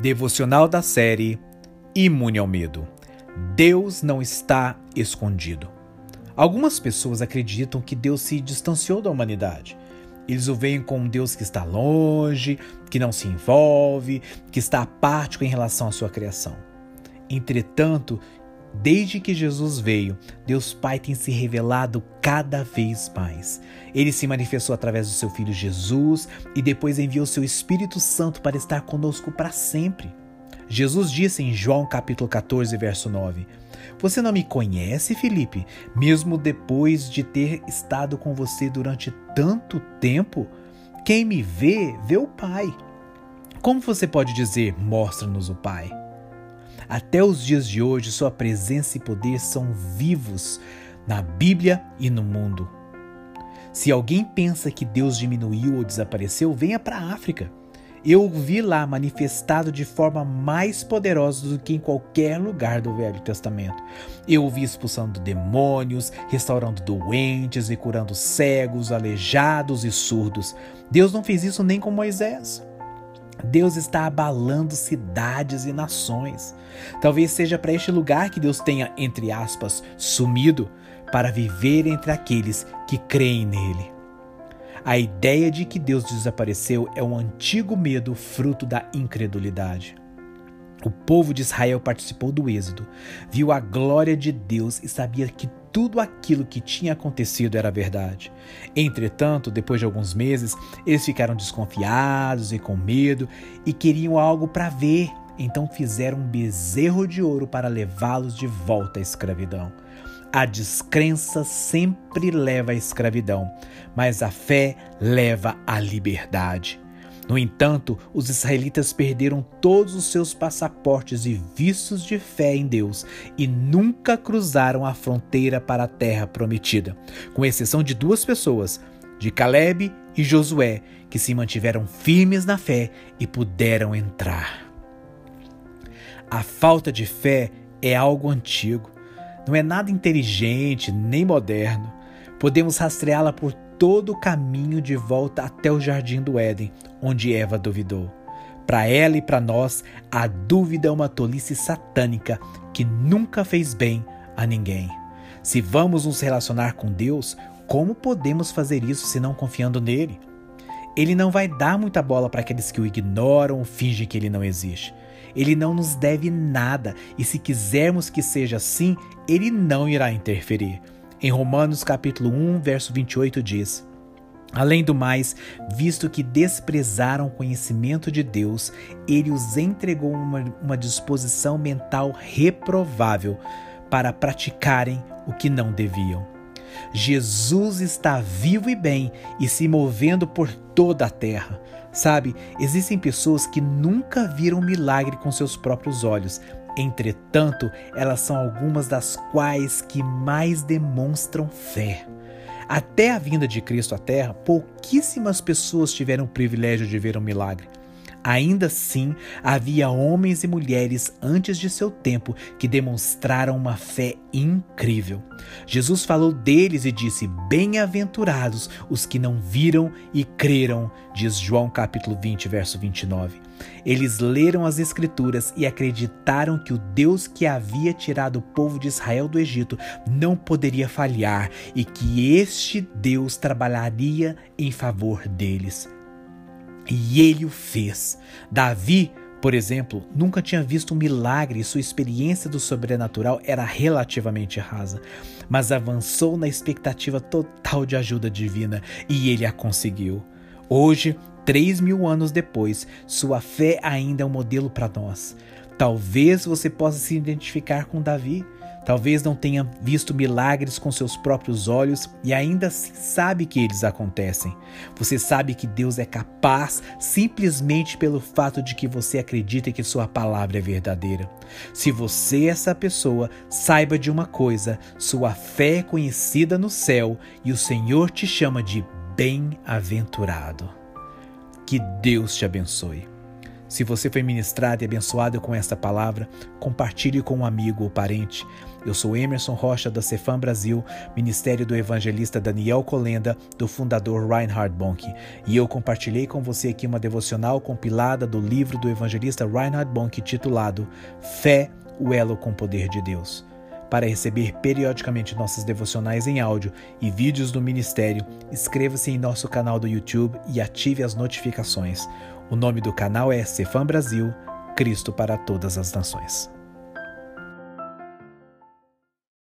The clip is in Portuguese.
Devocional da série Imune ao Medo. Deus não está escondido. Algumas pessoas acreditam que Deus se distanciou da humanidade. Eles o veem como um Deus que está longe, que não se envolve, que está apático em relação à sua criação. Entretanto, Desde que Jesus veio, Deus Pai tem se revelado cada vez mais. Ele se manifestou através do seu Filho Jesus e depois enviou seu Espírito Santo para estar conosco para sempre. Jesus disse em João capítulo 14, verso 9: Você não me conhece, Felipe, mesmo depois de ter estado com você durante tanto tempo? Quem me vê, vê o Pai. Como você pode dizer, mostra-nos o Pai? Até os dias de hoje, sua presença e poder são vivos na Bíblia e no mundo. Se alguém pensa que Deus diminuiu ou desapareceu, venha para a África. Eu o vi lá manifestado de forma mais poderosa do que em qualquer lugar do Velho Testamento. Eu o vi expulsando demônios, restaurando doentes e curando cegos, aleijados e surdos. Deus não fez isso nem com Moisés. Deus está abalando cidades e nações. Talvez seja para este lugar que Deus tenha, entre aspas, sumido para viver entre aqueles que creem nele. A ideia de que Deus desapareceu é um antigo medo fruto da incredulidade. O povo de Israel participou do Êxodo, viu a glória de Deus e sabia que tudo aquilo que tinha acontecido era verdade. Entretanto, depois de alguns meses, eles ficaram desconfiados e com medo e queriam algo para ver. Então fizeram um bezerro de ouro para levá-los de volta à escravidão. A descrença sempre leva à escravidão, mas a fé leva à liberdade. No entanto, os israelitas perderam todos os seus passaportes e vistos de fé em Deus e nunca cruzaram a fronteira para a terra prometida, com exceção de duas pessoas, de Caleb e Josué, que se mantiveram firmes na fé e puderam entrar. A falta de fé é algo antigo, não é nada inteligente nem moderno. Podemos rastreá-la por todo o caminho de volta até o jardim do Éden, onde Eva duvidou. Para ela e para nós, a dúvida é uma tolice satânica que nunca fez bem a ninguém. Se vamos nos relacionar com Deus, como podemos fazer isso se não confiando nele? Ele não vai dar muita bola para aqueles que o ignoram ou fingem que ele não existe. Ele não nos deve nada e se quisermos que seja assim, ele não irá interferir. Em Romanos capítulo 1, verso 28 diz: Além do mais, visto que desprezaram o conhecimento de Deus, ele os entregou uma, uma disposição mental reprovável para praticarem o que não deviam. Jesus está vivo e bem e se movendo por toda a terra. Sabe, existem pessoas que nunca viram milagre com seus próprios olhos, Entretanto, elas são algumas das quais que mais demonstram fé. Até a vinda de Cristo à Terra, pouquíssimas pessoas tiveram o privilégio de ver um milagre. Ainda assim, havia homens e mulheres antes de seu tempo que demonstraram uma fé incrível. Jesus falou deles e disse: Bem-aventurados os que não viram e creram, diz João capítulo 20, verso 29. Eles leram as Escrituras e acreditaram que o Deus que havia tirado o povo de Israel do Egito não poderia falhar e que este Deus trabalharia em favor deles. E ele o fez. Davi, por exemplo, nunca tinha visto um milagre e sua experiência do sobrenatural era relativamente rasa, mas avançou na expectativa total de ajuda divina e ele a conseguiu. Hoje, três mil anos depois, sua fé ainda é um modelo para nós. Talvez você possa se identificar com Davi. Talvez não tenha visto milagres com seus próprios olhos e ainda assim sabe que eles acontecem. Você sabe que Deus é capaz simplesmente pelo fato de que você acredita que Sua palavra é verdadeira. Se você é essa pessoa, saiba de uma coisa: sua fé é conhecida no céu e o Senhor te chama de bem-aventurado. Que Deus te abençoe. Se você foi ministrado e abençoado com esta palavra, compartilhe com um amigo ou parente. Eu sou Emerson Rocha da Cefam Brasil, Ministério do Evangelista Daniel Colenda, do fundador Reinhard Bonk, e eu compartilhei com você aqui uma devocional compilada do livro do evangelista Reinhard Bonk titulado Fé, o elo com o poder de Deus. Para receber periodicamente nossas devocionais em áudio e vídeos do ministério, inscreva-se em nosso canal do YouTube e ative as notificações. O nome do canal é Cefam Brasil, Cristo para todas as nações.